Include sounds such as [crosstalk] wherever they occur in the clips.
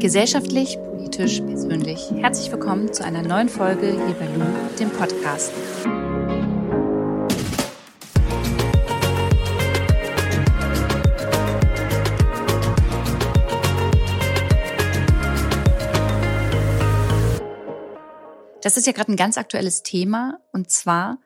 Gesellschaftlich, politisch, persönlich. Herzlich willkommen zu einer neuen Folge hier bei Lu, dem Podcast. Das ist ja gerade ein ganz aktuelles Thema und zwar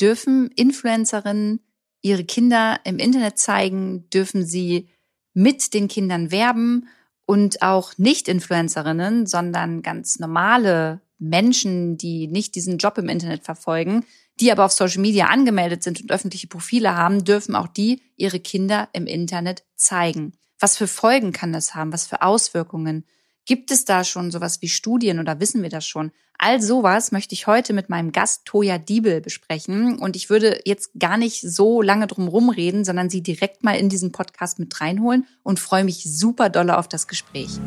dürfen Influencerinnen ihre Kinder im Internet zeigen, dürfen sie mit den Kindern werben und auch Nicht-Influencerinnen, sondern ganz normale Menschen, die nicht diesen Job im Internet verfolgen, die aber auf Social Media angemeldet sind und öffentliche Profile haben, dürfen auch die ihre Kinder im Internet zeigen. Was für Folgen kann das haben? Was für Auswirkungen? Gibt es da schon sowas wie Studien oder wissen wir das schon? All sowas möchte ich heute mit meinem Gast Toja Diebel besprechen. Und ich würde jetzt gar nicht so lange drum rumreden, sondern sie direkt mal in diesen Podcast mit reinholen und freue mich super dolle auf das Gespräch.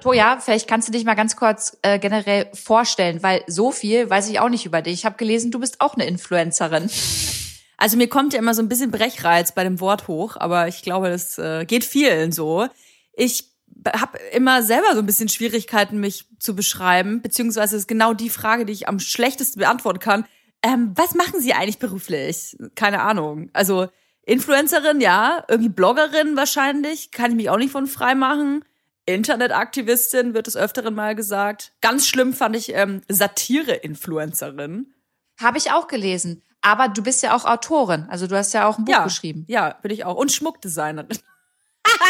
Toja, vielleicht kannst du dich mal ganz kurz äh, generell vorstellen, weil so viel weiß ich auch nicht über dich. Ich habe gelesen, du bist auch eine Influencerin. Also mir kommt ja immer so ein bisschen Brechreiz bei dem Wort hoch, aber ich glaube, das äh, geht vielen so. Ich habe immer selber so ein bisschen Schwierigkeiten, mich zu beschreiben, beziehungsweise ist genau die Frage, die ich am schlechtesten beantworten kann. Ähm, was machen Sie eigentlich beruflich? Keine Ahnung. Also Influencerin, ja, irgendwie Bloggerin wahrscheinlich, kann ich mich auch nicht von frei machen. Internetaktivistin wird es öfteren mal gesagt. Ganz schlimm fand ich ähm, Satire-Influencerin. Habe ich auch gelesen. Aber du bist ja auch Autorin, also du hast ja auch ein Buch ja, geschrieben. Ja, bin ich auch. Und Schmuckdesignerin.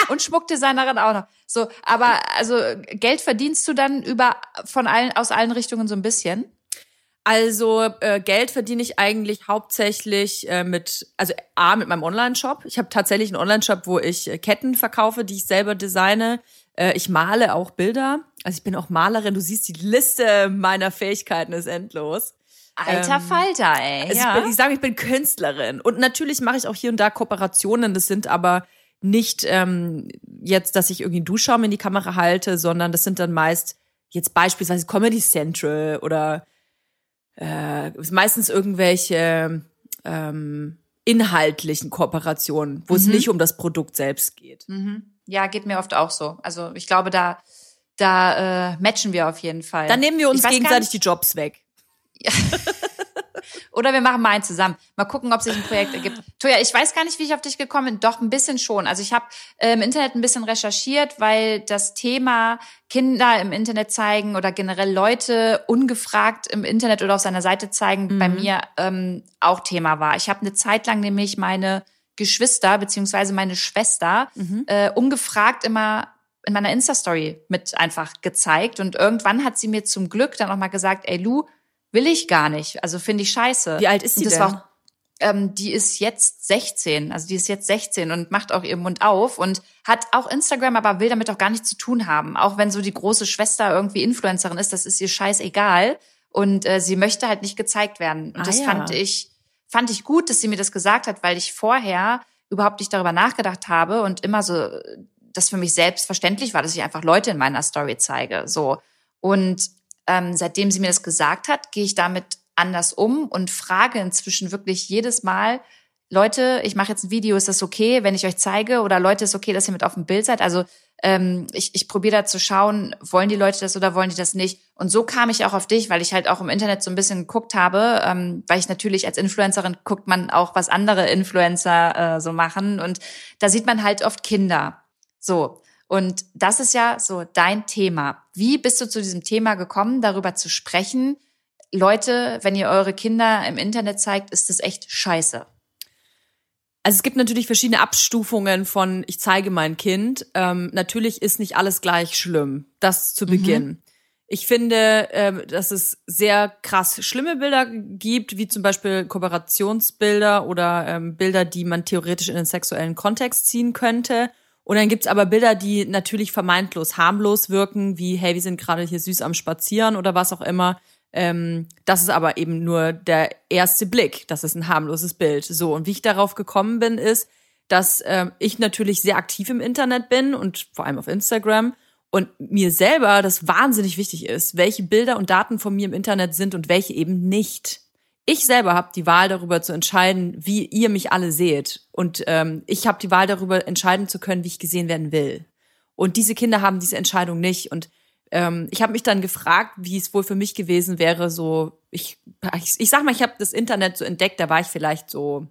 Und Schmuckdesignerin auch noch. So, aber also Geld verdienst du dann über von allen aus allen Richtungen so ein bisschen? Also äh, Geld verdiene ich eigentlich hauptsächlich äh, mit, also A, mit meinem Online-Shop. Ich habe tatsächlich einen Online-Shop, wo ich äh, Ketten verkaufe, die ich selber designe. Äh, ich male auch Bilder. Also ich bin auch Malerin. Du siehst, die Liste meiner Fähigkeiten ist endlos. Alter ähm, Falter, ey. Also ja. ich, bin, ich sage, ich bin Künstlerin. Und natürlich mache ich auch hier und da Kooperationen. Das sind aber nicht ähm, jetzt, dass ich irgendwie einen Duschschaum in die Kamera halte, sondern das sind dann meist jetzt beispielsweise Comedy Central oder äh, meistens irgendwelche ähm, inhaltlichen Kooperationen, wo mhm. es nicht um das Produkt selbst geht. Mhm. Ja, geht mir oft auch so. Also ich glaube, da da äh, matchen wir auf jeden Fall. Dann nehmen wir uns gegenseitig die Jobs weg. Ja. [laughs] Oder wir machen mal einen zusammen. Mal gucken, ob sich ein Projekt ergibt. [laughs] Toja, ich weiß gar nicht, wie ich auf dich gekommen bin. Doch, ein bisschen schon. Also ich habe äh, im Internet ein bisschen recherchiert, weil das Thema Kinder im Internet zeigen oder generell Leute ungefragt im Internet oder auf seiner Seite zeigen mhm. bei mir ähm, auch Thema war. Ich habe eine Zeit lang nämlich meine Geschwister beziehungsweise meine Schwester mhm. äh, ungefragt immer in meiner Insta-Story mit einfach gezeigt. Und irgendwann hat sie mir zum Glück dann auch mal gesagt, ey Lu, will ich gar nicht. Also finde ich scheiße. Wie alt ist die das denn? War, ähm, die ist jetzt 16, also die ist jetzt 16 und macht auch ihren Mund auf und hat auch Instagram, aber will damit auch gar nichts zu tun haben. Auch wenn so die große Schwester irgendwie Influencerin ist, das ist ihr scheißegal. Und äh, sie möchte halt nicht gezeigt werden. Und ah, das ja. fand ich, fand ich gut, dass sie mir das gesagt hat, weil ich vorher überhaupt nicht darüber nachgedacht habe und immer so, das für mich selbstverständlich war, dass ich einfach Leute in meiner Story zeige. So. Und ähm, seitdem sie mir das gesagt hat, gehe ich damit anders um und frage inzwischen wirklich jedes Mal, Leute, ich mache jetzt ein Video, ist das okay, wenn ich euch zeige? Oder Leute, ist okay, dass ihr mit auf dem Bild seid? Also ähm, ich, ich probiere da zu schauen, wollen die Leute das oder wollen die das nicht? Und so kam ich auch auf dich, weil ich halt auch im Internet so ein bisschen geguckt habe, ähm, weil ich natürlich als Influencerin guckt man auch, was andere Influencer äh, so machen. Und da sieht man halt oft Kinder. So. Und das ist ja so dein Thema. Wie bist du zu diesem Thema gekommen, darüber zu sprechen? Leute, wenn ihr eure Kinder im Internet zeigt, ist das echt scheiße. Also es gibt natürlich verschiedene Abstufungen von ich zeige mein Kind. Ähm, natürlich ist nicht alles gleich schlimm. Das zu mhm. Beginn. Mhm. Ich finde, äh, dass es sehr krass schlimme Bilder gibt, wie zum Beispiel Kooperationsbilder oder ähm, Bilder, die man theoretisch in den sexuellen Kontext ziehen könnte. Und dann gibt's aber Bilder, die natürlich vermeintlos harmlos wirken, wie, hey, wir sind gerade hier süß am Spazieren oder was auch immer. Ähm, das ist aber eben nur der erste Blick. Das ist ein harmloses Bild. So, und wie ich darauf gekommen bin, ist, dass ähm, ich natürlich sehr aktiv im Internet bin und vor allem auf Instagram und mir selber das wahnsinnig wichtig ist, welche Bilder und Daten von mir im Internet sind und welche eben nicht ich selber habe die Wahl darüber zu entscheiden, wie ihr mich alle seht. Und ähm, ich habe die Wahl darüber entscheiden zu können, wie ich gesehen werden will. Und diese Kinder haben diese Entscheidung nicht. Und ähm, ich habe mich dann gefragt, wie es wohl für mich gewesen wäre, so, ich, ich, ich sag mal, ich habe das Internet so entdeckt, da war ich vielleicht so,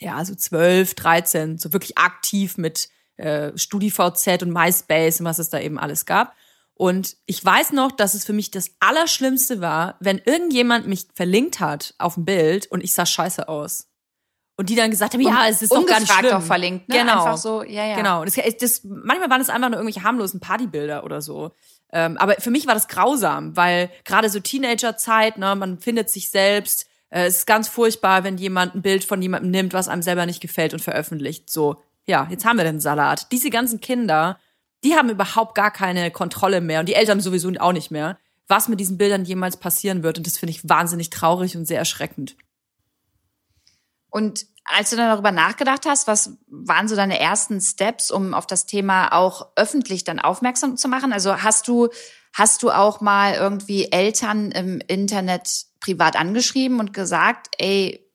ja, so zwölf, dreizehn, so wirklich aktiv mit äh, StudiVZ und MySpace und was es da eben alles gab. Und ich weiß noch, dass es für mich das Allerschlimmste war, wenn irgendjemand mich verlinkt hat auf ein Bild und ich sah scheiße aus. Und die dann gesagt haben, ja, es ist doch gar nicht schlimm. auch verlinkt, ne? Genau. Einfach so, ja, ja. Genau. Das, das, manchmal waren es einfach nur irgendwelche harmlosen Partybilder oder so. Ähm, aber für mich war das grausam, weil gerade so Teenagerzeit, ne, man findet sich selbst. Äh, es ist ganz furchtbar, wenn jemand ein Bild von jemandem nimmt, was einem selber nicht gefällt und veröffentlicht. So, ja, jetzt haben wir den Salat. Diese ganzen Kinder, die haben überhaupt gar keine Kontrolle mehr und die Eltern sowieso auch nicht mehr, was mit diesen Bildern jemals passieren wird. Und das finde ich wahnsinnig traurig und sehr erschreckend. Und als du dann darüber nachgedacht hast, was waren so deine ersten Steps, um auf das Thema auch öffentlich dann aufmerksam zu machen? Also hast du, hast du auch mal irgendwie Eltern im Internet privat angeschrieben und gesagt, ey,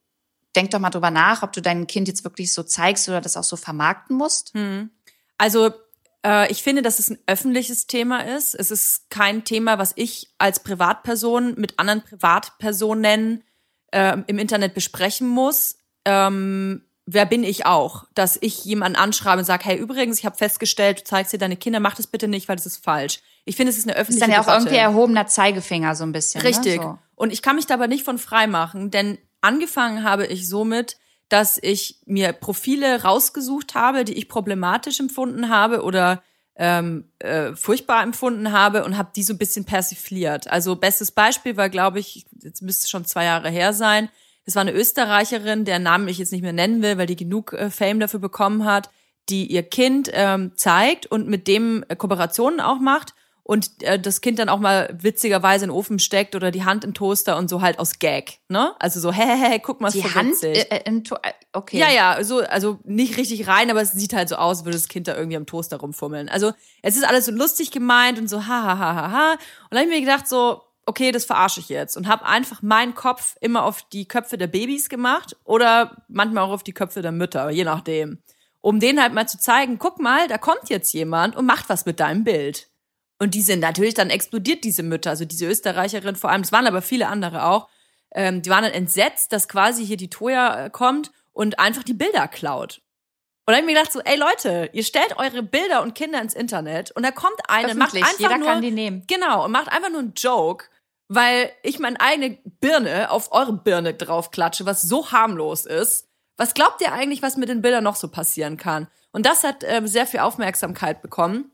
denk doch mal drüber nach, ob du dein Kind jetzt wirklich so zeigst oder das auch so vermarkten musst? Hm. Also ich finde, dass es ein öffentliches Thema ist. Es ist kein Thema, was ich als Privatperson mit anderen Privatpersonen äh, im Internet besprechen muss. Ähm, wer bin ich auch, dass ich jemanden anschreibe und sage, hey, übrigens, ich habe festgestellt, du zeigst dir deine Kinder, mach das bitte nicht, weil das ist falsch. Ich finde, es ist eine öffentliche Ist dann ja auch Debatte. irgendwie erhobener Zeigefinger so ein bisschen. Richtig. Ne? So. Und ich kann mich dabei nicht von frei machen, denn angefangen habe ich somit, dass ich mir Profile rausgesucht habe, die ich problematisch empfunden habe oder ähm, äh, furchtbar empfunden habe und habe die so ein bisschen persifliert. Also bestes Beispiel war, glaube ich, jetzt müsste schon zwei Jahre her sein. Es war eine Österreicherin, deren Namen ich jetzt nicht mehr nennen will, weil die genug äh, Fame dafür bekommen hat, die ihr Kind ähm, zeigt und mit dem äh, Kooperationen auch macht und äh, das Kind dann auch mal witzigerweise in den Ofen steckt oder die Hand im Toaster und so halt aus Gag, ne? Also so, [laughs] hä, hä, hä, guck mal, Die Hand witzig. äh, im to äh, okay. Ja, ja, so, also nicht richtig rein, aber es sieht halt so aus, würde das Kind da irgendwie am Toaster rumfummeln. Also es ist alles so lustig gemeint und so, ha, ha, ha, ha, ha. Und dann habe ich mir gedacht so, okay, das verarsche ich jetzt und habe einfach meinen Kopf immer auf die Köpfe der Babys gemacht oder manchmal auch auf die Köpfe der Mütter, je nachdem. Um denen halt mal zu zeigen, guck mal, da kommt jetzt jemand und macht was mit deinem Bild. Und die sind natürlich dann explodiert, diese Mütter, also diese Österreicherin vor allem, es waren aber viele andere auch, ähm, die waren dann entsetzt, dass quasi hier die Toya äh, kommt und einfach die Bilder klaut. Und dann hab ich mir gedacht so, ey Leute, ihr stellt eure Bilder und Kinder ins Internet und da kommt eine, macht einfach jeder nur, kann die nehmen. genau, und macht einfach nur einen Joke, weil ich meine eigene Birne auf eure Birne draufklatsche, was so harmlos ist. Was glaubt ihr eigentlich, was mit den Bildern noch so passieren kann? Und das hat ähm, sehr viel Aufmerksamkeit bekommen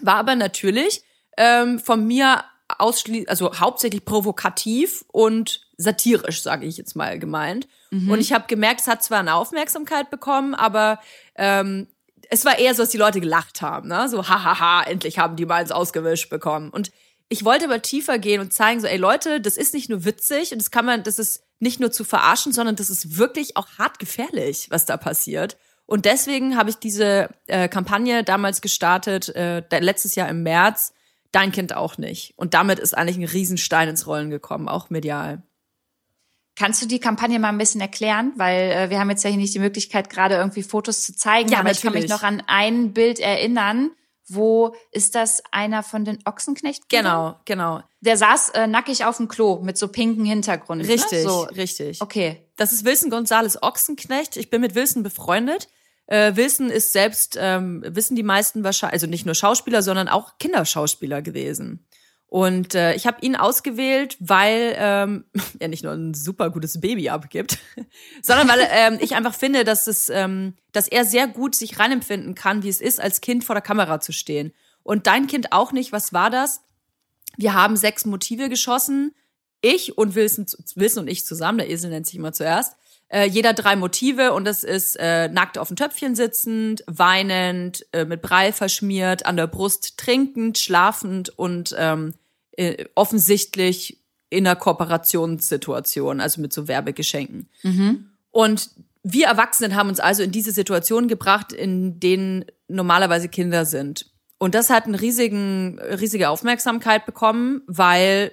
war aber natürlich ähm, von mir ausschließlich, also hauptsächlich provokativ und satirisch, sage ich jetzt mal gemeint. Und ich habe gemerkt, es hat zwar eine Aufmerksamkeit bekommen, aber ähm, es war eher so, dass die Leute gelacht haben, ne? So, hahaha, endlich haben die mal ins Ausgewischt bekommen. Und ich wollte aber tiefer gehen und zeigen, so, ey Leute, das ist nicht nur witzig und das kann man, das ist nicht nur zu verarschen, sondern das ist wirklich auch hart gefährlich, was da passiert. Und deswegen habe ich diese äh, Kampagne damals gestartet, äh, letztes Jahr im März, dein Kind auch nicht. Und damit ist eigentlich ein Riesenstein ins Rollen gekommen, auch medial. Kannst du die Kampagne mal ein bisschen erklären? Weil äh, wir haben jetzt ja hier nicht die Möglichkeit, gerade irgendwie Fotos zu zeigen. Ja, aber ich kann mich natürlich. noch an ein Bild erinnern. Wo ist das einer von den Ochsenknecht? Genau, genau. Der saß äh, nackig auf dem Klo mit so pinken Hintergrund. Richtig, Ne? So. richtig. Okay. Das ist Wilson Gonzales Ochsenknecht. Ich bin mit Wilson befreundet. Äh, Wilson ist selbst, ähm, wissen die meisten wahrscheinlich, also nicht nur Schauspieler, sondern auch Kinderschauspieler gewesen. Und äh, ich habe ihn ausgewählt, weil ähm, [laughs] er nicht nur ein super gutes Baby abgibt, [laughs] sondern weil ähm, ich einfach finde, dass es, ähm, dass er sehr gut sich reinempfinden kann, wie es ist, als Kind vor der Kamera zu stehen. Und dein Kind auch nicht. Was war das? Wir haben sechs Motive geschossen. Ich und Wilson, Wilson und ich zusammen, der Esel nennt sich immer zuerst. Äh, jeder drei Motive und das ist äh, nackt auf dem Töpfchen sitzend, weinend, äh, mit Brei verschmiert, an der Brust trinkend, schlafend und ähm, äh, offensichtlich in einer Kooperationssituation, also mit so Werbegeschenken. Und wir Erwachsenen haben uns also in diese Situation gebracht, in denen normalerweise Kinder sind. Und das hat eine riesigen, riesige Aufmerksamkeit bekommen, weil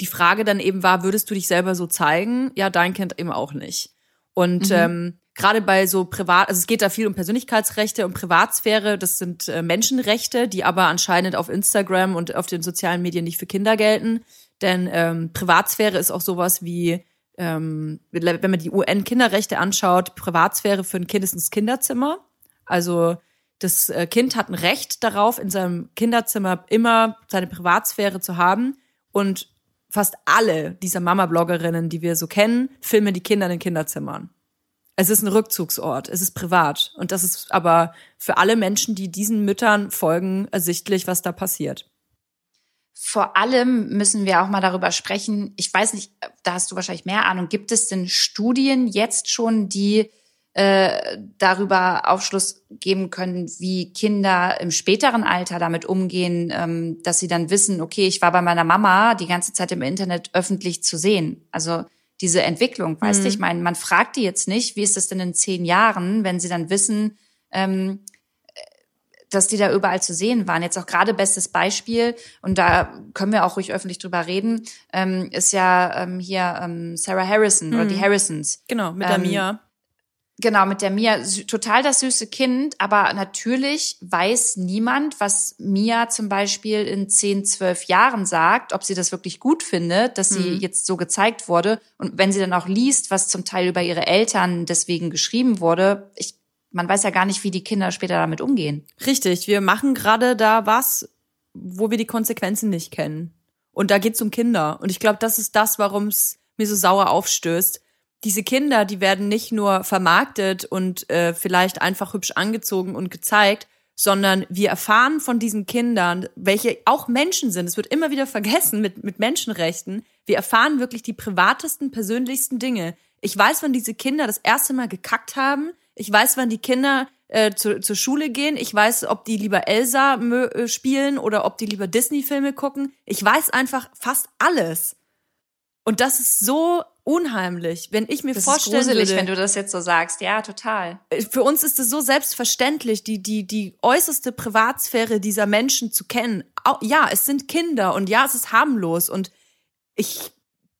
die Frage dann eben war, würdest du dich selber so zeigen? Ja, dein Kind eben auch nicht. Und ähm, gerade bei so privat, also es geht da viel um Persönlichkeitsrechte und Privatsphäre, das sind äh, Menschenrechte, die aber anscheinend auf Instagram und auf den sozialen Medien nicht für Kinder gelten. Denn ähm, Privatsphäre ist auch sowas wie, ähm, wenn man die UN-Kinderrechte anschaut, Privatsphäre für ein Kind ist ins Kinderzimmer. Also das äh, Kind hat ein Recht darauf, in seinem Kinderzimmer immer seine Privatsphäre zu haben. Und fast alle dieser Mama-Bloggerinnen, die wir so kennen, filmen die Kinder in den Kinderzimmern. Es ist ein Rückzugsort, es ist privat. Und das ist aber für alle Menschen, die diesen Müttern folgen, ersichtlich, was da passiert. Vor allem müssen wir auch mal darüber sprechen. Ich weiß nicht, da hast du wahrscheinlich mehr Ahnung. Gibt es denn Studien jetzt schon, die äh, darüber Aufschluss geben können, wie Kinder im späteren Alter damit umgehen, ähm, dass sie dann wissen, okay, ich war bei meiner Mama die ganze Zeit im Internet öffentlich zu sehen. Also diese Entwicklung, weißt du, mhm. ich meine, man fragt die jetzt nicht, wie ist das denn in zehn Jahren, wenn sie dann wissen, ähm, dass die da überall zu sehen waren. Jetzt auch gerade bestes Beispiel, und da können wir auch ruhig öffentlich drüber reden, ähm, ist ja ähm, hier ähm, Sarah Harrison mhm. oder die mhm. Harrisons. Genau, mit der ähm, Mia. Genau, mit der Mia, total das süße Kind, aber natürlich weiß niemand, was Mia zum Beispiel in 10, 12 Jahren sagt, ob sie das wirklich gut findet, dass sie mhm. jetzt so gezeigt wurde. Und wenn sie dann auch liest, was zum Teil über ihre Eltern deswegen geschrieben wurde, ich, man weiß ja gar nicht, wie die Kinder später damit umgehen. Richtig, wir machen gerade da was, wo wir die Konsequenzen nicht kennen. Und da geht's um Kinder. Und ich glaube, das ist das, warum es mir so sauer aufstößt diese Kinder, die werden nicht nur vermarktet und äh, vielleicht einfach hübsch angezogen und gezeigt, sondern wir erfahren von diesen Kindern, welche auch Menschen sind. Es wird immer wieder vergessen mit, mit Menschenrechten. Wir erfahren wirklich die privatesten, persönlichsten Dinge. Ich weiß, wann diese Kinder das erste Mal gekackt haben. Ich weiß, wann die Kinder äh, zu, zur Schule gehen. Ich weiß, ob die lieber Elsa äh, spielen oder ob die lieber Disney-Filme gucken. Ich weiß einfach fast alles. Und das ist so unheimlich, wenn ich mir das vorstellen ist gruselig, würde, wenn du das jetzt so sagst. Ja, total. Für uns ist es so selbstverständlich, die die die äußerste Privatsphäre dieser Menschen zu kennen. Ja, es sind Kinder und ja, es ist harmlos und ich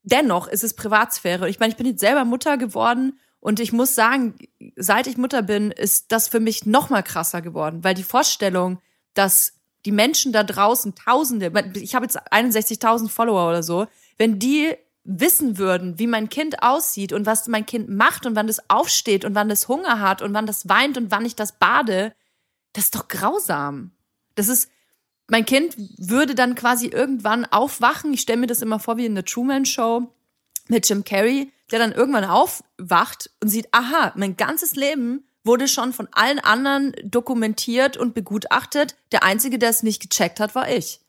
dennoch ist es Privatsphäre. Ich meine, ich bin jetzt selber Mutter geworden und ich muss sagen, seit ich Mutter bin, ist das für mich noch mal krasser geworden, weil die Vorstellung, dass die Menschen da draußen Tausende, ich habe jetzt 61.000 Follower oder so, wenn die wissen würden, wie mein Kind aussieht und was mein Kind macht und wann es aufsteht und wann es Hunger hat und wann das weint und wann ich das bade, das ist doch grausam. Das ist, mein Kind würde dann quasi irgendwann aufwachen. Ich stelle mir das immer vor wie in der Truman Show mit Jim Carrey, der dann irgendwann aufwacht und sieht, aha, mein ganzes Leben wurde schon von allen anderen dokumentiert und begutachtet. Der einzige, der es nicht gecheckt hat, war ich.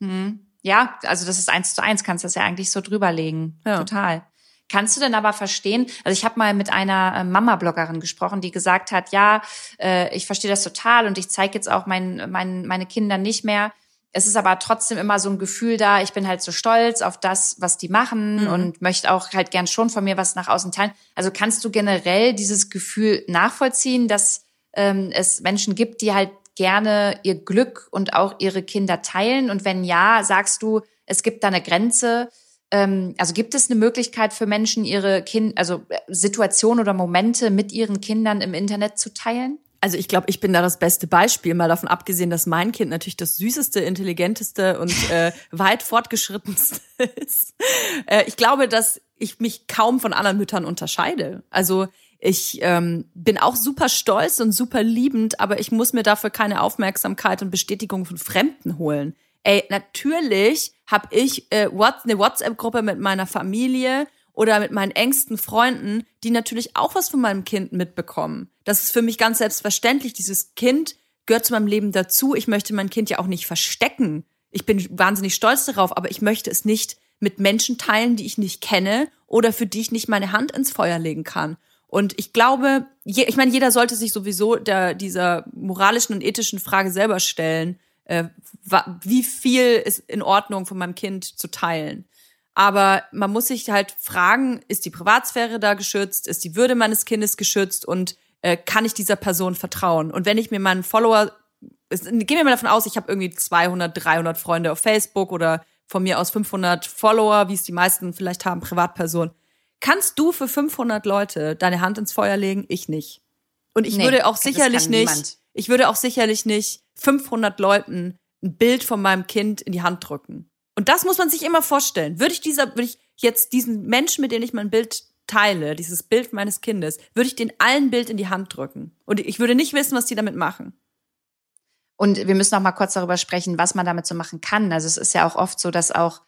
Hm. Ja, also das ist eins zu eins, kannst das ja eigentlich so drüberlegen. Ja. Total. Kannst du denn aber verstehen, also ich habe mal mit einer äh, Mama-Bloggerin gesprochen, die gesagt hat, ja, äh, ich verstehe das total und ich zeige jetzt auch mein, mein, meine Kinder nicht mehr. Es ist aber trotzdem immer so ein Gefühl da, ich bin halt so stolz auf das, was die machen mhm. und möchte auch halt gern schon von mir was nach außen teilen. Also kannst du generell dieses Gefühl nachvollziehen, dass ähm, es Menschen gibt, die halt gerne ihr Glück und auch ihre Kinder teilen? Und wenn ja, sagst du, es gibt da eine Grenze? Ähm, also gibt es eine Möglichkeit für Menschen, ihre Kind, also äh, Situationen oder Momente mit ihren Kindern im Internet zu teilen? Also ich glaube, ich bin da das beste Beispiel, mal davon abgesehen, dass mein Kind natürlich das süßeste, intelligenteste und äh, [laughs] weit fortgeschrittenste [laughs] ist. Äh, ich glaube, dass ich mich kaum von anderen Müttern unterscheide. Also ich ähm, bin auch super stolz und super liebend, aber ich muss mir dafür keine Aufmerksamkeit und Bestätigung von Fremden holen. Ey, natürlich habe ich äh, eine WhatsApp-Gruppe mit meiner Familie oder mit meinen engsten Freunden, die natürlich auch was von meinem Kind mitbekommen. Das ist für mich ganz selbstverständlich. Dieses Kind gehört zu meinem Leben dazu. Ich möchte mein Kind ja auch nicht verstecken. Ich bin wahnsinnig stolz darauf, aber ich möchte es nicht mit Menschen teilen, die ich nicht kenne oder für die ich nicht meine Hand ins Feuer legen kann. Und ich glaube, je, ich meine, jeder sollte sich sowieso der, dieser moralischen und ethischen Frage selber stellen, äh, wie viel ist in Ordnung von meinem Kind zu teilen. Aber man muss sich halt fragen, ist die Privatsphäre da geschützt? Ist die Würde meines Kindes geschützt? Und äh, kann ich dieser Person vertrauen? Und wenn ich mir meinen Follower, gehen wir mal davon aus, ich habe irgendwie 200, 300 Freunde auf Facebook oder von mir aus 500 Follower, wie es die meisten vielleicht haben, Privatpersonen kannst du für 500 Leute deine Hand ins Feuer legen? Ich nicht. Und ich Nee, würde auch sicherlich nicht, niemand. ich würde auch sicherlich nicht 500 Leuten ein Bild von meinem Kind in die Hand drücken. Und das muss man sich immer vorstellen. Würde ich dieser, würde ich jetzt diesen Menschen, mit dem ich mein Bild teile, dieses Bild meines Kindes, würde ich den allen Bild in die Hand drücken. Und ich würde nicht wissen, was die damit machen. Und wir müssen auch mal kurz darüber sprechen, was man damit so machen kann. Also es ist ja auch oft so, dass auch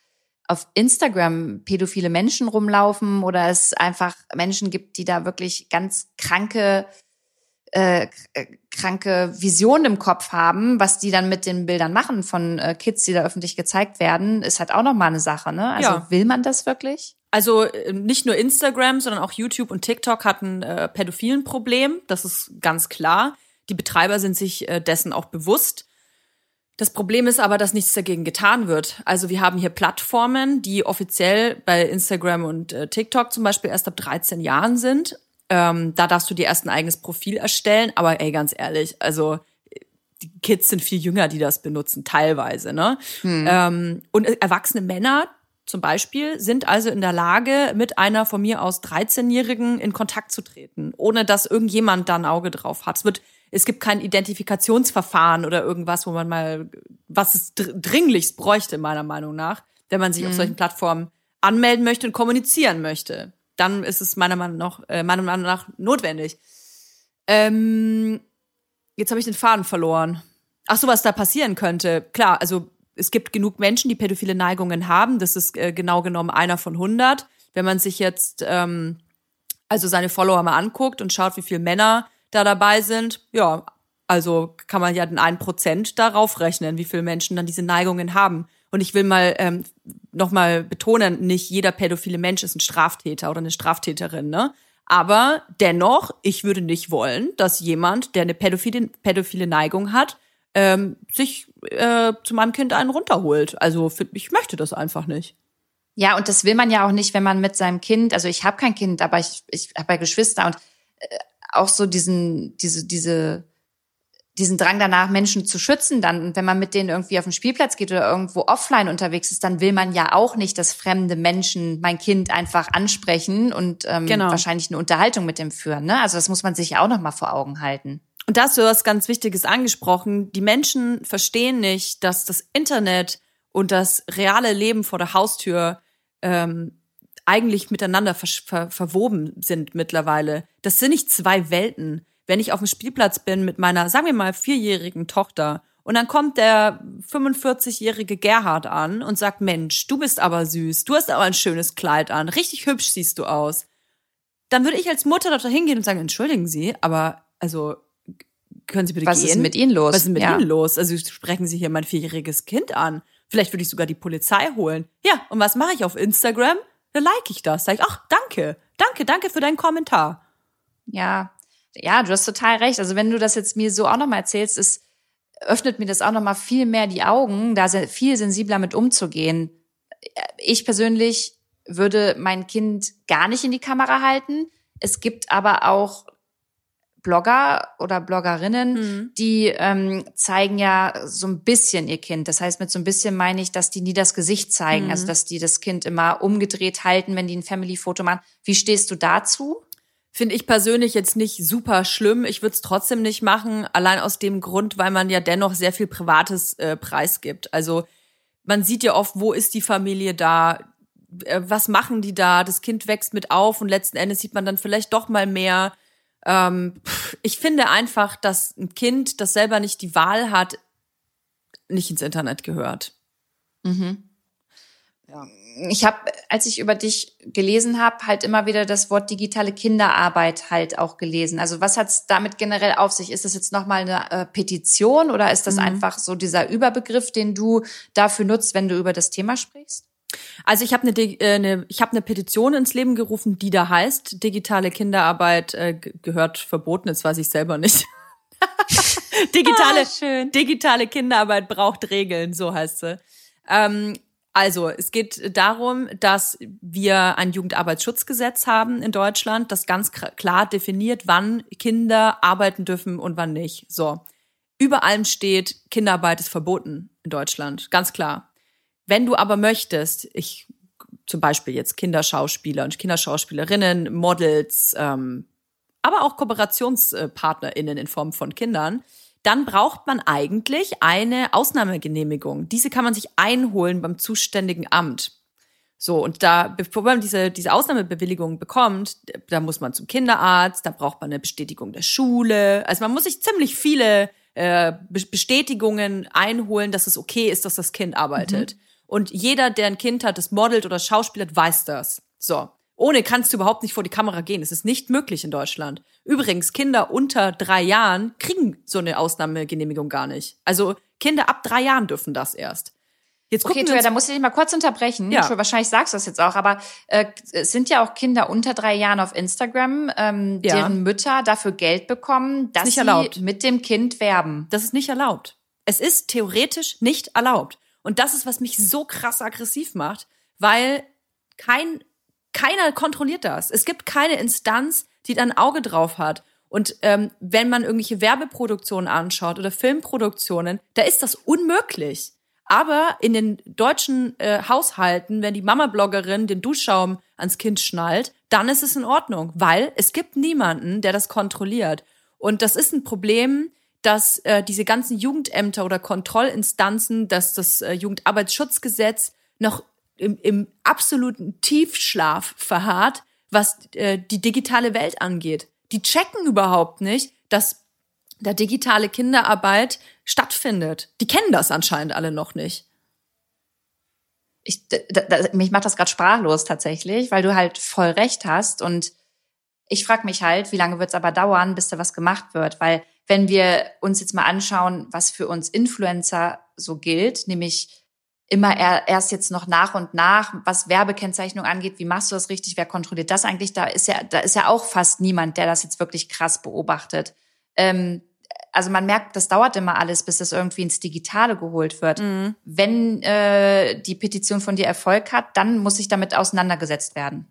auf Instagram pädophile Menschen rumlaufen oder es einfach Menschen gibt, die da wirklich ganz kranke, äh, k- kranke Visionen im Kopf haben, was die dann mit den Bildern machen von äh, Kids, die da öffentlich gezeigt werden, ist halt auch nochmal eine Sache. Ne? Also Ja. will man das wirklich? Also äh, nicht nur Instagram, sondern auch YouTube und TikTok hatten äh, pädophilen Problem. Das ist ganz klar. Die Betreiber sind sich äh, dessen auch bewusst. Das Problem ist aber, dass nichts dagegen getan wird. Also wir haben hier Plattformen, die offiziell bei Instagram und äh, TikTok zum Beispiel erst ab 13 Jahren sind. Ähm, da darfst du dir erst ein eigenes Profil erstellen. Aber ey, ganz ehrlich, also äh, die Kids sind viel jünger, die das benutzen, teilweise. Ne? Ähm, und äh, erwachsene Männer zum Beispiel sind also in der Lage, mit einer von mir aus 13-Jährigen in Kontakt zu treten, ohne dass irgendjemand da ein Auge drauf hat. Es wird, es gibt kein Identifikationsverfahren oder irgendwas, wo man mal, was es dr dringlichst bräuchte, meiner Meinung nach, wenn man sich auf solchen Plattformen anmelden möchte und kommunizieren möchte. Dann ist es meiner Meinung nach, äh, meiner Meinung nach notwendig. Ähm, jetzt habe ich den Faden verloren. Ach so, was da passieren könnte. Klar, also es gibt genug Menschen, die pädophile Neigungen haben. Das ist äh, genau genommen einer von 100. Wenn man sich jetzt ähm, also seine Follower mal anguckt und schaut, wie viele Männer da dabei sind, ja, also kann man ja den einen Prozent darauf rechnen, wie viele Menschen dann diese Neigungen haben. Und ich will mal ähm, nochmal betonen, nicht jeder pädophile Mensch ist ein Straftäter oder eine Straftäterin, ne? Aber dennoch, ich würde nicht wollen, dass jemand, der eine pädophile, pädophile Neigung hat, ähm, sich äh, zu meinem Kind einen runterholt. Also ich möchte das einfach nicht. Ja, und das will man ja auch nicht, wenn man mit seinem Kind, also ich habe kein Kind, aber ich, ich habe ja Geschwister und äh, auch so diesen, diese, diese, diesen Drang danach, Menschen zu schützen, dann, und wenn man mit denen irgendwie auf den Spielplatz geht oder irgendwo offline unterwegs ist, dann will man ja auch nicht, dass fremde Menschen mein Kind einfach ansprechen und ähm, Genau. wahrscheinlich eine Unterhaltung mit dem führen. Ne? Also das muss man sich ja auch noch mal vor Augen halten. Und da hast du was ganz Wichtiges angesprochen. Die Menschen verstehen nicht, dass das Internet und das reale Leben vor der Haustür ähm, eigentlich miteinander ver ver verwoben sind mittlerweile. Das sind nicht zwei Welten. Wenn ich auf dem Spielplatz bin mit meiner, sagen wir mal, vierjährigen Tochter und dann kommt der 45-jährige Gerhard an und sagt, Mensch, du bist aber süß, du hast aber ein schönes Kleid an, richtig hübsch siehst du aus. Dann würde ich als Mutter dort hingehen und sagen, entschuldigen Sie, aber also können Sie bitte Was gehen? ist mit Ihnen los? Was ist mit Ja. Ihnen los? Also sprechen Sie hier mein vierjähriges Kind an. Vielleicht würde ich sogar die Polizei holen. Ja, und was mache ich auf Instagram? Da like ich das. Sag ich, ach, danke. Danke, danke für deinen Kommentar. Ja, ja, du hast total recht. Also wenn du das jetzt mir so auch nochmal erzählst, es öffnet mir das auch nochmal viel mehr die Augen, da viel sensibler mit umzugehen. Ich persönlich würde mein Kind gar nicht in die Kamera halten. Es gibt aber auch Blogger oder Bloggerinnen, die ähm, zeigen ja so ein bisschen ihr Kind. Das heißt, mit so ein bisschen meine ich, dass die nie das Gesicht zeigen, also dass die das Kind immer umgedreht halten, wenn die ein Family-Foto machen. Wie stehst du dazu? Finde ich persönlich jetzt nicht super schlimm. Ich würde es trotzdem nicht machen, allein aus dem Grund, weil man ja dennoch sehr viel Privates äh, preisgibt. Also man sieht ja oft, wo ist die Familie da, äh, was machen die da, das Kind wächst mit auf und letzten Endes sieht man dann vielleicht doch mal mehr. Ähm, ich finde einfach, dass ein Kind, das selber nicht die Wahl hat, nicht ins Internet gehört. ich habe, als ich über dich gelesen habe, halt immer wieder das Wort digitale Kinderarbeit halt auch gelesen. Also was hat's damit generell auf sich? Ist das jetzt nochmal eine äh, Petition oder ist das einfach so dieser Überbegriff, den du dafür nutzt, wenn du über das Thema sprichst? Also ich habe eine, äh, eine, ich habe eine Petition ins Leben gerufen, die da heißt, digitale Kinderarbeit äh, ge- gehört verboten, jetzt weiß ich selber nicht. [laughs] digitale, Ah, schön. digitale Kinderarbeit braucht Regeln, so heißt sie. Ähm, also, es geht darum, dass wir ein Jugendarbeitsschutzgesetz haben in Deutschland, das ganz klar definiert, wann Kinder arbeiten dürfen und wann nicht. So. Über allem steht, Kinderarbeit ist verboten in Deutschland. Ganz klar. Wenn du aber möchtest, ich zum Beispiel jetzt Kinderschauspieler und Kinderschauspielerinnen, Models, ähm, aber auch KooperationspartnerInnen in Form von Kindern, dann braucht man eigentlich eine Ausnahmegenehmigung. Diese kann man sich einholen beim zuständigen Amt. So, und da, bevor man diese, diese Ausnahmebewilligung bekommt, da muss man zum Kinderarzt, da braucht man eine Bestätigung der Schule. Also man muss sich ziemlich viele äh, Bestätigungen einholen, dass es okay ist, dass das Kind arbeitet. Mhm. Und jeder, der ein Kind hat, das modelt oder schauspielert, weiß das. So. Ohne kannst du überhaupt nicht vor die Kamera gehen. Es ist nicht möglich in Deutschland. Übrigens, Kinder unter drei Jahren kriegen so eine Ausnahmegenehmigung gar nicht. Also Kinder ab drei Jahren dürfen das erst. Jetzt okay, Toja, da muss ich dich mal kurz unterbrechen. Ja. Wahrscheinlich sagst du das jetzt auch, aber äh, es sind ja auch Kinder unter drei Jahren auf Instagram, ähm, ja. deren Mütter dafür Geld bekommen, dass sie erlaubt. mit dem Kind werben. Das ist nicht erlaubt. Es ist theoretisch nicht erlaubt. Und das ist, was mich so krass aggressiv macht, weil kein keiner kontrolliert das. Es gibt keine Instanz, die da ein Auge drauf hat. Und ähm, wenn man irgendwelche Werbeproduktionen anschaut oder Filmproduktionen, da ist das unmöglich. Aber in den deutschen äh, Haushalten, wenn die Mama-Bloggerin den Duschschaum ans Kind schnallt, dann ist es in Ordnung, weil es gibt niemanden, der das kontrolliert. Und das ist ein Problem, dass äh, diese ganzen Jugendämter oder Kontrollinstanzen, dass das äh, Jugendarbeitsschutzgesetz noch im, im absoluten Tiefschlaf verharrt, was äh, die digitale Welt angeht. Die checken überhaupt nicht, dass da digitale Kinderarbeit stattfindet. Die kennen das anscheinend alle noch nicht. Ich, da, da, mich macht das gerade sprachlos tatsächlich, weil du halt voll recht hast. Und ich frage mich halt, wie lange wird es aber dauern, bis da was gemacht wird? Weil wenn wir uns jetzt mal anschauen, was für uns Influencer so gilt, nämlich immer erst jetzt noch nach und nach, was Werbekennzeichnung angeht, wie machst du das richtig, wer kontrolliert das eigentlich? Da ist ja, da ist ja auch fast niemand, der das jetzt wirklich krass beobachtet. Ähm, also man merkt, das dauert immer alles, bis das irgendwie ins Digitale geholt wird. Mhm. Wenn äh, die Petition von dir Erfolg hat, dann muss sich damit auseinandergesetzt werden.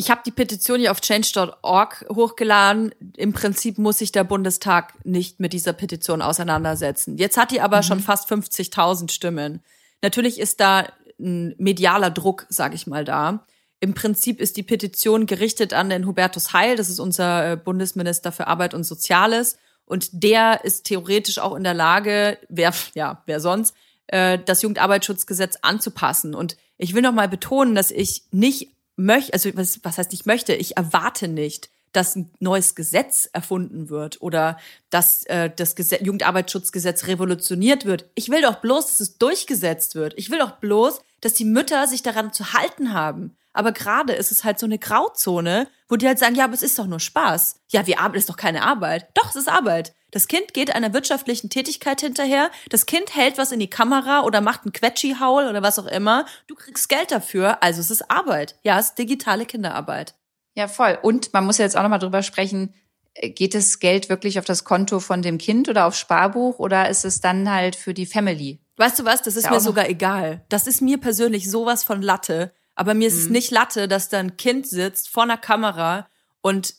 Ich habe die Petition hier auf change.org hochgeladen. Im Prinzip muss sich der Bundestag nicht mit dieser Petition auseinandersetzen. Jetzt hat die aber mhm. schon fast 50.000 Stimmen. Natürlich ist da ein medialer Druck, sage ich mal, da. Im Prinzip ist die Petition gerichtet an den Hubertus Heil, das ist unser äh, Bundesminister für Arbeit und Soziales. Und der ist theoretisch auch in der Lage, wer, [laughs] ja, wer sonst, äh, das Jugendarbeitsschutzgesetz anzupassen. Und ich will noch mal betonen, dass ich nicht möchte, also was, was heißt ich möchte, ich erwarte nicht, dass ein neues Gesetz erfunden wird oder dass äh, das Gesetz, Jugendarbeitsschutzgesetz revolutioniert wird. Ich will doch bloß, dass es durchgesetzt wird. Ich will doch bloß, dass die Mütter sich daran zu halten haben. Aber gerade ist es halt so eine Grauzone, wo die halt sagen, ja, aber es ist doch nur Spaß. Ja, wir arbeiten, ist doch keine Arbeit. Doch, es ist Arbeit. Das Kind geht einer wirtschaftlichen Tätigkeit hinterher. Das Kind hält was in die Kamera oder macht einen Quetschi-Haul oder was auch immer. Du kriegst Geld dafür. Also es ist Arbeit. Ja, es ist digitale Kinderarbeit. Ja, voll. Und man muss ja jetzt auch nochmal drüber sprechen, äh, geht das Geld wirklich auf das Konto von dem Kind oder aufs Sparbuch oder ist es dann halt für die Family? Weißt du was, das ist ja mir sogar egal. Das ist mir persönlich sowas von Latte. Aber mir ist mhm. es nicht Latte, dass da ein Kind sitzt vor einer Kamera und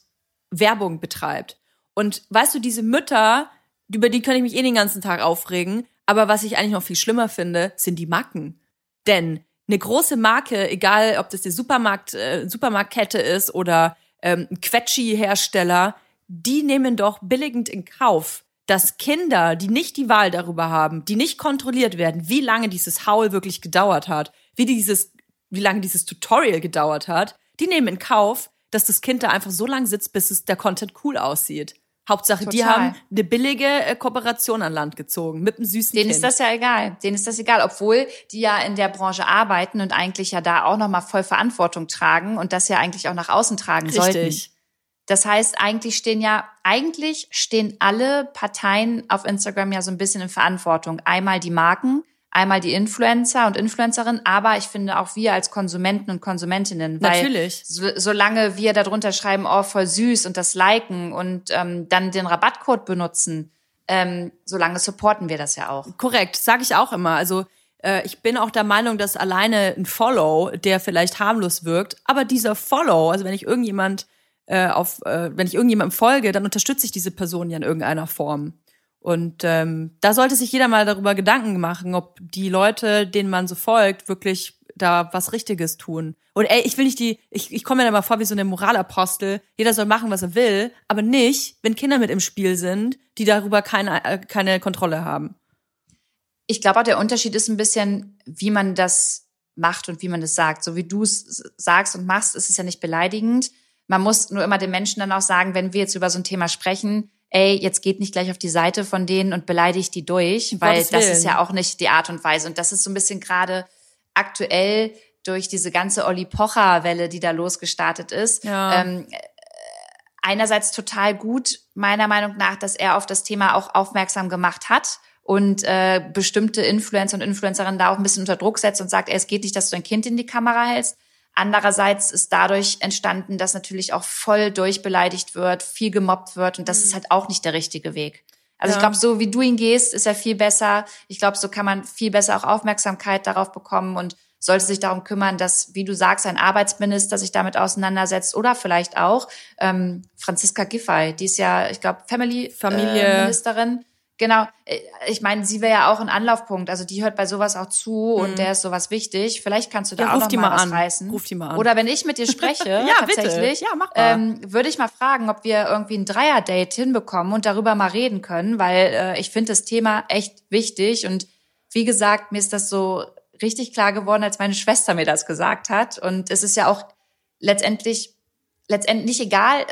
Werbung betreibt. Und weißt du, diese Mütter, über die kann ich mich eh den ganzen Tag aufregen. Aber was ich eigentlich noch viel schlimmer finde, sind die Macken. Denn eine große Marke, egal ob das die Supermarkt, äh, Supermarktkette ist oder ähm, Quetschi-Hersteller, die nehmen doch billigend in Kauf, dass Kinder, die nicht die Wahl darüber haben, die nicht kontrolliert werden, wie lange dieses Haul wirklich gedauert hat, wie dieses, wie lange dieses Tutorial gedauert hat, die nehmen in Kauf, dass das Kind da einfach so lange sitzt, bis es der Content cool aussieht. Hauptsache, Total. die haben eine billige äh, Kooperation an Land gezogen mit einem süßen Denen kind. ist das ja egal. Denen ist das egal, obwohl die ja in der Branche arbeiten und eigentlich ja da auch nochmal voll Verantwortung tragen und das ja eigentlich auch nach außen tragen Richtig. sollten. Das heißt, eigentlich stehen ja, eigentlich stehen alle Parteien auf Instagram ja so ein bisschen in Verantwortung. Einmal die Marken, einmal die Influencer und Influencerinnen, aber ich finde auch wir als Konsumenten und Konsumentinnen. Weil Natürlich. So, solange wir darunter schreiben, oh, voll süß und das liken und ähm, dann den Rabattcode benutzen, ähm, solange supporten wir das ja auch. Korrekt, sage ich auch immer. Also äh, ich bin auch der Meinung, dass alleine ein Follow, der vielleicht harmlos wirkt, aber dieser Follow, also wenn ich irgendjemand äh, auf, äh, wenn ich irgendjemandem folge, dann unterstütze ich diese Person ja in irgendeiner Form. Und ähm, da sollte sich jeder mal darüber Gedanken machen, ob die Leute, denen man so folgt, wirklich da was Richtiges tun. Und ey, ich will nicht die, ich, ich komme mir da mal vor wie so eine Moralapostel. Jeder soll machen, was er will, aber nicht, wenn Kinder mit im Spiel sind, die darüber keine, äh, keine Kontrolle haben. Ich glaube der Unterschied ist ein bisschen, wie man das macht und wie man das sagt. So wie du es sagst und machst, ist es ja nicht beleidigend. Man muss nur immer den Menschen dann auch sagen, wenn wir jetzt über so ein Thema sprechen, ey, jetzt geht nicht gleich auf die Seite von denen und beleidigt die durch, weil das ist ja auch nicht die Art und Weise. Und das ist so ein bisschen gerade aktuell durch diese ganze Olli Pocher-Welle, die da losgestartet ist. Ja. Ähm, einerseits total gut, meiner Meinung nach, dass er auf das Thema auch aufmerksam gemacht hat und äh, bestimmte Influencer und Influencerinnen da auch ein bisschen unter Druck setzt und sagt, ey, es geht nicht, dass du dein Kind in die Kamera hältst. Andererseits ist dadurch entstanden, dass natürlich auch voll durchbeleidigt wird, viel gemobbt wird und das mhm. ist halt auch nicht der richtige Weg. Also ja. ich glaube, so wie du ihn gehst, ist er viel besser. Ich glaube, so kann man viel besser auch Aufmerksamkeit darauf bekommen und sollte sich darum kümmern, dass, wie du sagst, ein Arbeitsminister sich damit auseinandersetzt oder vielleicht auch ähm, Franziska Giffey, die ist ja, ich glaube, Family Familie äh. Genau, äh, ich meine, sie wäre ja auch ein Anlaufpunkt. Also die hört bei sowas auch zu mhm. und der ist sowas wichtig. Vielleicht kannst du da ja, auch noch mal, mal was an. reißen. Ruf die mal an. Oder wenn ich mit dir spreche, [laughs] ja, tatsächlich, ja, mach mal. Ähm, würde ich mal fragen, ob wir irgendwie ein Dreier-Date hinbekommen und darüber mal reden können, weil äh, ich finde das Thema echt wichtig und wie gesagt, mir ist das so richtig klar geworden, als meine Schwester mir das gesagt hat. Und es ist ja auch letztendlich letztendlich egal.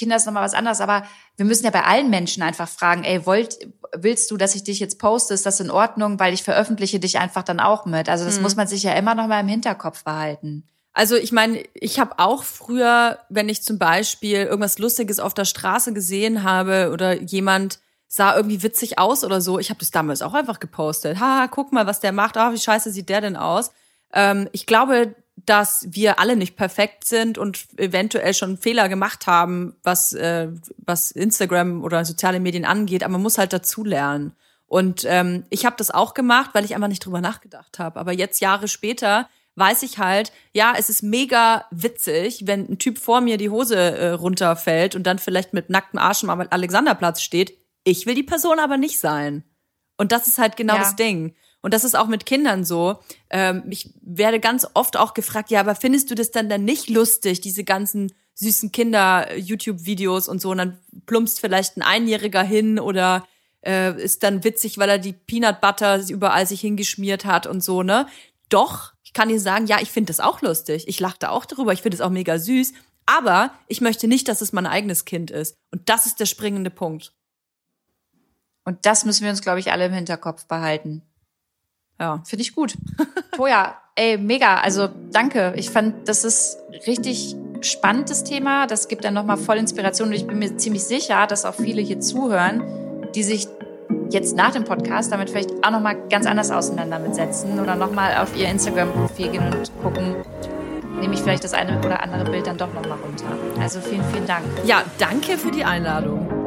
Kinder ist nochmal was anderes, aber wir müssen ja bei allen Menschen einfach fragen, ey, wollt, willst du, dass ich dich jetzt poste? Ist das in Ordnung? Weil ich veröffentliche dich einfach dann auch mit. Also das mhm. muss man sich ja immer noch mal im Hinterkopf behalten. Also ich meine, ich habe auch früher, wenn ich zum Beispiel irgendwas Lustiges auf der Straße gesehen habe oder jemand sah irgendwie witzig aus oder so, ich habe das damals auch einfach gepostet. Ha, guck mal, was der macht. Ah, wie scheiße sieht der denn aus? Ähm, ich glaube, dass wir alle nicht perfekt sind und eventuell schon Fehler gemacht haben, was, äh, was Instagram oder soziale Medien angeht, aber man muss halt dazu lernen. Und ähm, ich habe das auch gemacht, weil ich einfach nicht drüber nachgedacht habe. Aber jetzt Jahre später weiß ich halt, ja, es ist mega witzig, wenn ein Typ vor mir die Hose äh, runterfällt und dann vielleicht mit nacktem Arsch am Alexanderplatz steht. Ich will die Person aber nicht sein. Und das ist halt genau ja. das Ding. Und das ist auch mit Kindern so. Ähm, ich werde ganz oft auch gefragt, ja, aber findest du das dann dann nicht lustig, diese ganzen süßen Kinder-YouTube-Videos und so? Und dann plumpst vielleicht ein Einjähriger hin oder äh, ist dann witzig, weil er die Peanut Butter überall sich hingeschmiert hat und so, ne? Doch, ich kann dir sagen, ja, ich finde das auch lustig. Ich lachte auch darüber, ich finde es auch mega süß. Aber ich möchte nicht, dass es mein eigenes Kind ist. Und das ist der springende Punkt. Und das müssen wir uns, glaube ich, alle im Hinterkopf behalten. Ja, finde ich gut. [laughs] Toja, ey, mega. Also danke. Ich fand, das ist richtig spannendes Thema. Das gibt dann nochmal voll Inspiration. Und ich bin mir ziemlich sicher, dass auch viele hier zuhören, die sich jetzt nach dem Podcast damit vielleicht auch nochmal ganz anders auseinandersetzen oder nochmal auf ihr Instagram-Profil gehen und gucken, nehme ich vielleicht das eine oder andere Bild dann doch nochmal runter. Also vielen, vielen Dank. Ja, danke für die Einladung.